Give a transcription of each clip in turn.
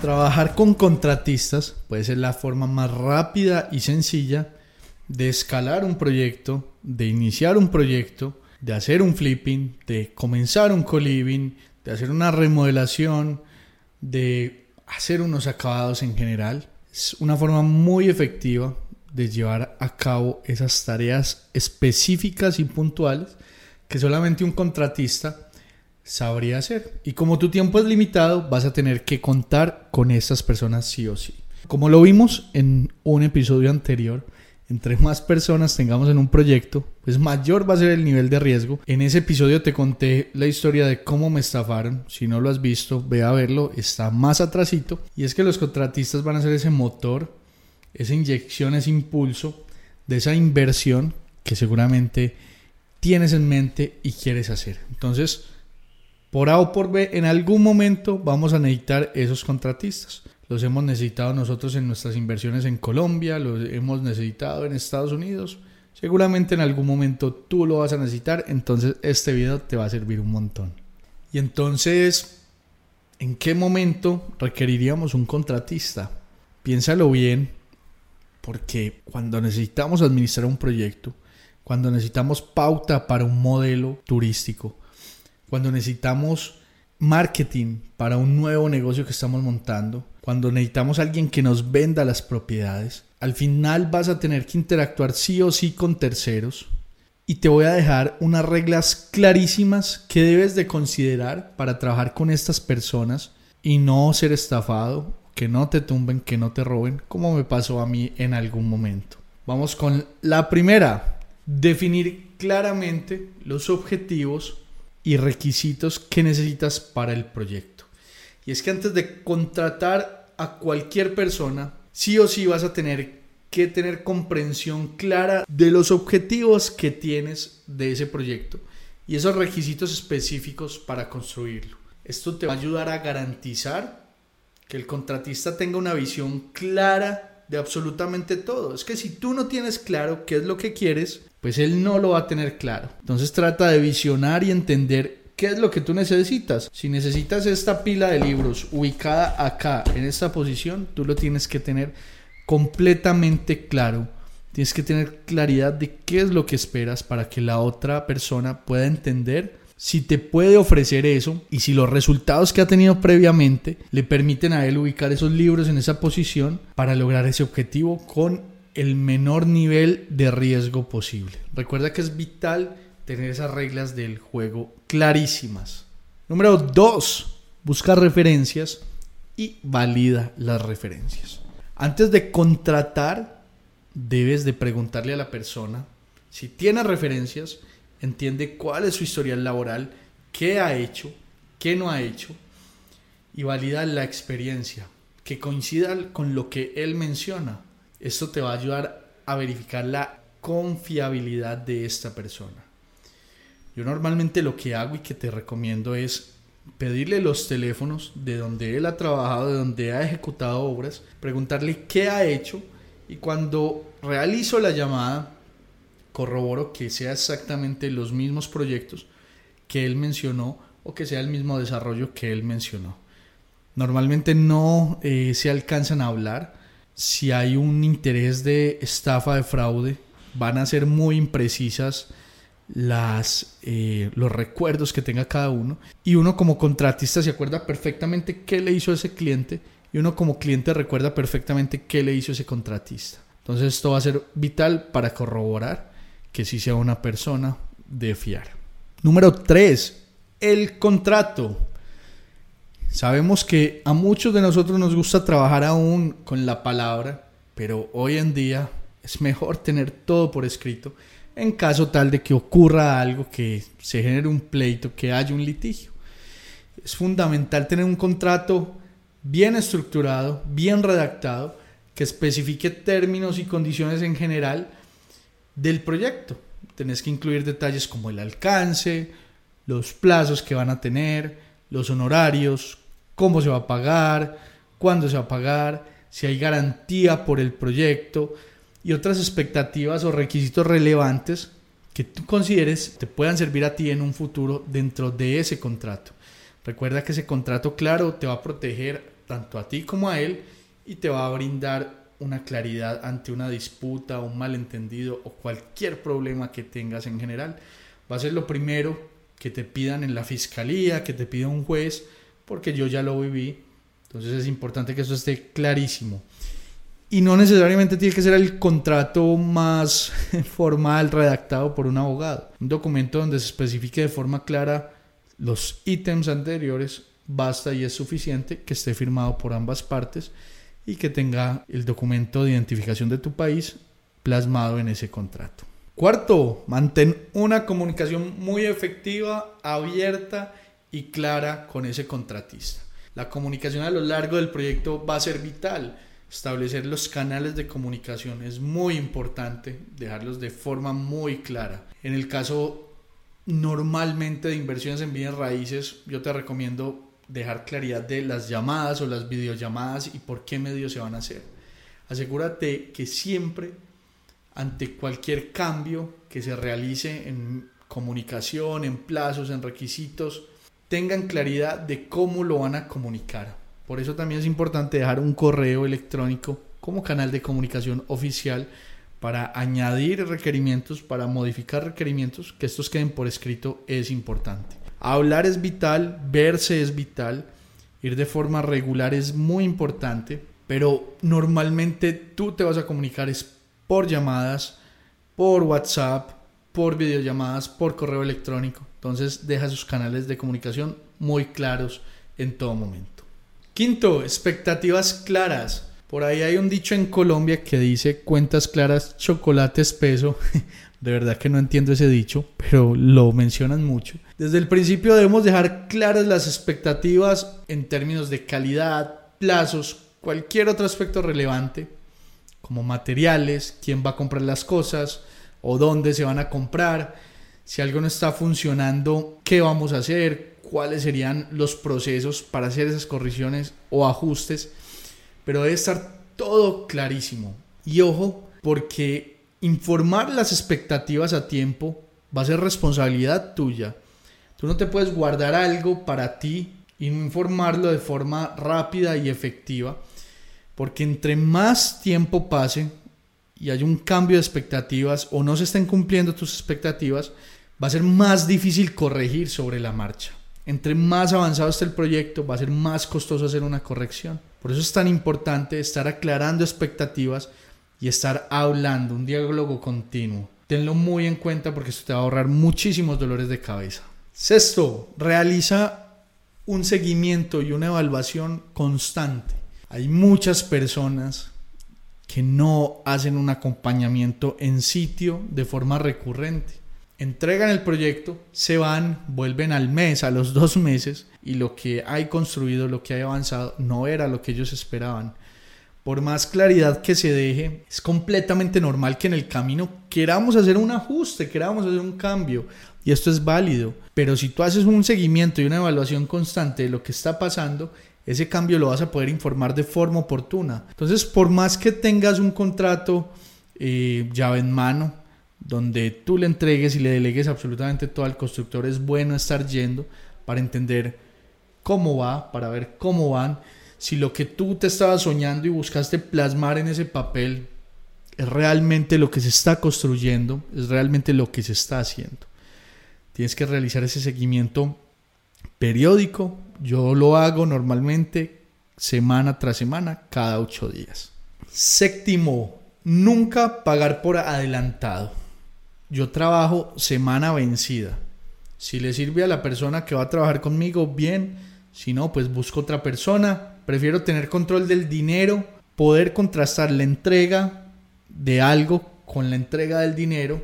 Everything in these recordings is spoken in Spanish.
Trabajar con contratistas puede ser la forma más rápida y sencilla de escalar un proyecto, de iniciar un proyecto, de hacer un flipping, de comenzar un co-living, de hacer una remodelación, de hacer unos acabados en general. Es una forma muy efectiva de llevar a cabo esas tareas específicas y puntuales que solamente un contratista sabría hacer. Y como tu tiempo es limitado, vas a tener que contar con estas personas sí o sí. Como lo vimos en un episodio anterior, entre más personas tengamos en un proyecto, pues mayor va a ser el nivel de riesgo. En ese episodio te conté la historia de cómo me estafaron. Si no lo has visto, ve a verlo, está más atrasito. Y es que los contratistas van a ser ese motor, esa inyección, ese impulso de esa inversión que seguramente tienes en mente y quieres hacer. Entonces, por A o por B, en algún momento vamos a necesitar esos contratistas. Los hemos necesitado nosotros en nuestras inversiones en Colombia, los hemos necesitado en Estados Unidos. Seguramente en algún momento tú lo vas a necesitar, entonces este video te va a servir un montón. Y entonces, ¿en qué momento requeriríamos un contratista? Piénsalo bien, porque cuando necesitamos administrar un proyecto, cuando necesitamos pauta para un modelo turístico, cuando necesitamos marketing para un nuevo negocio que estamos montando, cuando necesitamos alguien que nos venda las propiedades, al final vas a tener que interactuar sí o sí con terceros y te voy a dejar unas reglas clarísimas que debes de considerar para trabajar con estas personas y no ser estafado, que no te tumben, que no te roben, como me pasó a mí en algún momento. Vamos con la primera, definir claramente los objetivos y requisitos que necesitas para el proyecto. Y es que antes de contratar a cualquier persona, sí o sí vas a tener que tener comprensión clara de los objetivos que tienes de ese proyecto y esos requisitos específicos para construirlo. Esto te va a ayudar a garantizar que el contratista tenga una visión clara de absolutamente todo. Es que si tú no tienes claro qué es lo que quieres, pues él no lo va a tener claro. Entonces trata de visionar y entender qué es lo que tú necesitas. Si necesitas esta pila de libros ubicada acá, en esta posición, tú lo tienes que tener completamente claro. Tienes que tener claridad de qué es lo que esperas para que la otra persona pueda entender si te puede ofrecer eso y si los resultados que ha tenido previamente le permiten a él ubicar esos libros en esa posición para lograr ese objetivo con el menor nivel de riesgo posible. Recuerda que es vital tener esas reglas del juego clarísimas. Número 2. Busca referencias y valida las referencias. Antes de contratar, debes de preguntarle a la persona si tiene referencias, entiende cuál es su historial laboral, qué ha hecho, qué no ha hecho y valida la experiencia que coincida con lo que él menciona. Esto te va a ayudar a verificar la confiabilidad de esta persona. Yo normalmente lo que hago y que te recomiendo es pedirle los teléfonos de donde él ha trabajado, de donde ha ejecutado obras, preguntarle qué ha hecho y cuando realizo la llamada corroboro que sea exactamente los mismos proyectos que él mencionó o que sea el mismo desarrollo que él mencionó. Normalmente no eh, se alcanzan a hablar, si hay un interés de estafa, de fraude, van a ser muy imprecisas las, eh, los recuerdos que tenga cada uno. Y uno como contratista se acuerda perfectamente qué le hizo ese cliente y uno como cliente recuerda perfectamente qué le hizo ese contratista. Entonces esto va a ser vital para corroborar que sí sea una persona de fiar. Número 3. El contrato. Sabemos que a muchos de nosotros nos gusta trabajar aún con la palabra, pero hoy en día es mejor tener todo por escrito en caso tal de que ocurra algo, que se genere un pleito, que haya un litigio. Es fundamental tener un contrato bien estructurado, bien redactado, que especifique términos y condiciones en general del proyecto. Tenés que incluir detalles como el alcance, los plazos que van a tener, los honorarios, cómo se va a pagar, cuándo se va a pagar, si hay garantía por el proyecto y otras expectativas o requisitos relevantes que tú consideres te puedan servir a ti en un futuro dentro de ese contrato. Recuerda que ese contrato claro te va a proteger tanto a ti como a él y te va a brindar una claridad ante una disputa, un malentendido o cualquier problema que tengas en general. Va a ser lo primero que te pidan en la fiscalía, que te pida un juez, porque yo ya lo viví. Entonces es importante que eso esté clarísimo. Y no necesariamente tiene que ser el contrato más formal redactado por un abogado. Un documento donde se especifique de forma clara los ítems anteriores basta y es suficiente que esté firmado por ambas partes y que tenga el documento de identificación de tu país plasmado en ese contrato. Cuarto, mantén una comunicación muy efectiva, abierta y clara con ese contratista. La comunicación a lo largo del proyecto va a ser vital. Establecer los canales de comunicación es muy importante, dejarlos de forma muy clara. En el caso normalmente de inversiones en bienes raíces, yo te recomiendo dejar claridad de las llamadas o las videollamadas y por qué medios se van a hacer. Asegúrate que siempre, ante cualquier cambio que se realice en comunicación, en plazos, en requisitos, tengan claridad de cómo lo van a comunicar. Por eso también es importante dejar un correo electrónico como canal de comunicación oficial para añadir requerimientos, para modificar requerimientos, que estos queden por escrito es importante. Hablar es vital, verse es vital, ir de forma regular es muy importante, pero normalmente tú te vas a comunicar es por llamadas, por WhatsApp, por videollamadas, por correo electrónico. Entonces deja sus canales de comunicación muy claros en todo momento. Quinto, expectativas claras. Por ahí hay un dicho en Colombia que dice cuentas claras, chocolate espeso. De verdad que no entiendo ese dicho, pero lo mencionan mucho. Desde el principio debemos dejar claras las expectativas en términos de calidad, plazos, cualquier otro aspecto relevante, como materiales, quién va a comprar las cosas o dónde se van a comprar, si algo no está funcionando, qué vamos a hacer, cuáles serían los procesos para hacer esas correcciones o ajustes, pero debe estar todo clarísimo. Y ojo, porque informar las expectativas a tiempo va a ser responsabilidad tuya. Tú no te puedes guardar algo para ti y informarlo de forma rápida y efectiva, porque entre más tiempo pase y hay un cambio de expectativas o no se estén cumpliendo tus expectativas, va a ser más difícil corregir sobre la marcha. Entre más avanzado esté el proyecto, va a ser más costoso hacer una corrección. Por eso es tan importante estar aclarando expectativas y estar hablando, un diálogo continuo. Tenlo muy en cuenta porque esto te va a ahorrar muchísimos dolores de cabeza. Sexto, realiza un seguimiento y una evaluación constante. Hay muchas personas que no hacen un acompañamiento en sitio de forma recurrente. Entregan el proyecto, se van, vuelven al mes, a los dos meses, y lo que hay construido, lo que hay avanzado, no era lo que ellos esperaban por más claridad que se deje, es completamente normal que en el camino queramos hacer un ajuste, queramos hacer un cambio. Y esto es válido. Pero si tú haces un seguimiento y una evaluación constante de lo que está pasando, ese cambio lo vas a poder informar de forma oportuna. Entonces, por más que tengas un contrato eh, llave en mano, donde tú le entregues y le delegues absolutamente todo al constructor, es bueno estar yendo para entender cómo va, para ver cómo van si lo que tú te estabas soñando y buscaste plasmar en ese papel es realmente lo que se está construyendo, es realmente lo que se está haciendo. Tienes que realizar ese seguimiento periódico. Yo lo hago normalmente semana tras semana, cada ocho días. Séptimo, nunca pagar por adelantado. Yo trabajo semana vencida. Si le sirve a la persona que va a trabajar conmigo, bien. Si no, pues busco otra persona. Prefiero tener control del dinero, poder contrastar la entrega de algo con la entrega del dinero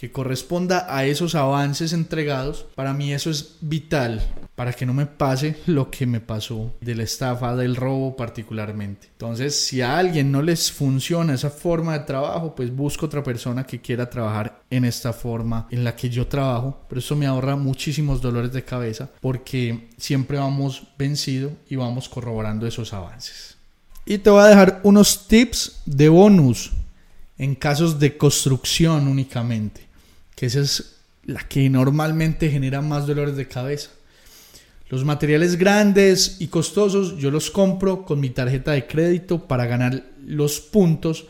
que corresponda a esos avances entregados, para mí eso es vital para que no me pase lo que me pasó de la estafa, del robo particularmente. Entonces, si a alguien no les funciona esa forma de trabajo, pues busco otra persona que quiera trabajar en esta forma en la que yo trabajo, pero eso me ahorra muchísimos dolores de cabeza porque siempre vamos vencido y vamos corroborando esos avances. Y te voy a dejar unos tips de bonus en casos de construcción únicamente que esa es la que normalmente genera más dolores de cabeza. Los materiales grandes y costosos yo los compro con mi tarjeta de crédito para ganar los puntos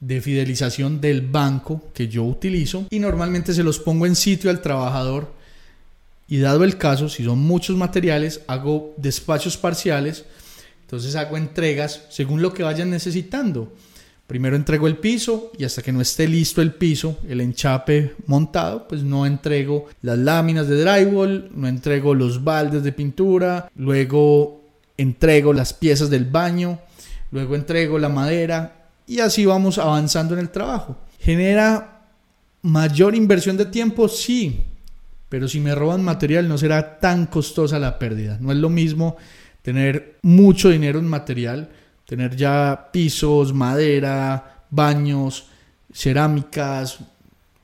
de fidelización del banco que yo utilizo y normalmente se los pongo en sitio al trabajador y dado el caso, si son muchos materiales, hago despachos parciales, entonces hago entregas según lo que vayan necesitando. Primero entrego el piso y hasta que no esté listo el piso, el enchape montado, pues no entrego las láminas de drywall, no entrego los baldes de pintura, luego entrego las piezas del baño, luego entrego la madera y así vamos avanzando en el trabajo. ¿Genera mayor inversión de tiempo? Sí, pero si me roban material no será tan costosa la pérdida. No es lo mismo tener mucho dinero en material tener ya pisos, madera, baños, cerámicas,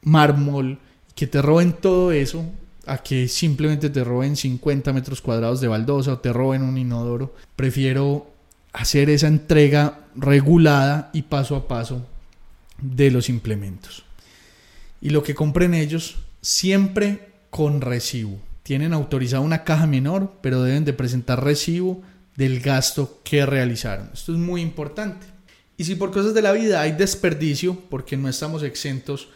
mármol, que te roben todo eso a que simplemente te roben 50 metros cuadrados de baldosa o te roben un inodoro. Prefiero hacer esa entrega regulada y paso a paso de los implementos. Y lo que compren ellos, siempre con recibo. Tienen autorizada una caja menor, pero deben de presentar recibo del gasto que realizaron. Esto es muy importante. Y si por cosas de la vida hay desperdicio, porque no estamos exentos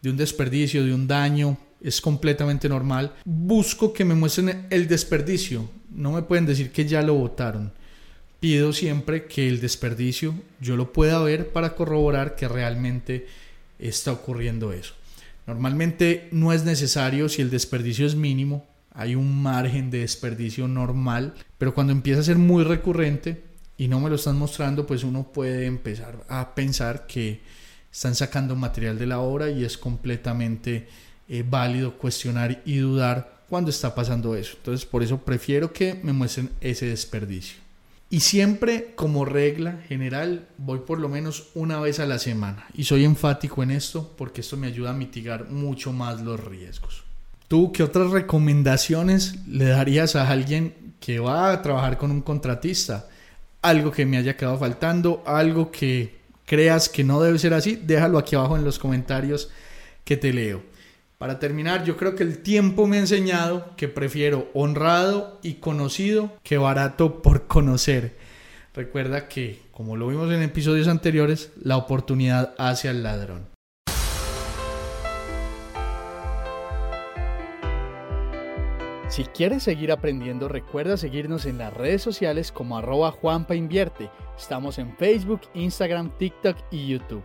de un desperdicio, de un daño, es completamente normal, busco que me muestren el desperdicio. No me pueden decir que ya lo votaron. Pido siempre que el desperdicio yo lo pueda ver para corroborar que realmente está ocurriendo eso. Normalmente no es necesario si el desperdicio es mínimo, hay un margen de desperdicio normal, pero cuando empieza a ser muy recurrente y no me lo están mostrando, pues uno puede empezar a pensar que están sacando material de la obra y es completamente eh, válido cuestionar y dudar cuando está pasando eso. Entonces, por eso prefiero que me muestren ese desperdicio. Y siempre, como regla general, voy por lo menos una vez a la semana. Y soy enfático en esto porque esto me ayuda a mitigar mucho más los riesgos. ¿Tú qué otras recomendaciones le darías a alguien que va a trabajar con un contratista? Algo que me haya quedado faltando, algo que creas que no debe ser así, déjalo aquí abajo en los comentarios que te leo. Para terminar, yo creo que el tiempo me ha enseñado que prefiero honrado y conocido que barato por conocer. Recuerda que, como lo vimos en episodios anteriores, la oportunidad hace al ladrón. Si quieres seguir aprendiendo, recuerda seguirnos en las redes sociales como arroba Juanpa. Estamos en Facebook, Instagram, TikTok y YouTube.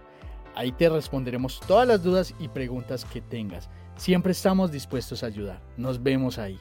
Ahí te responderemos todas las dudas y preguntas que tengas. Siempre estamos dispuestos a ayudar. Nos vemos ahí.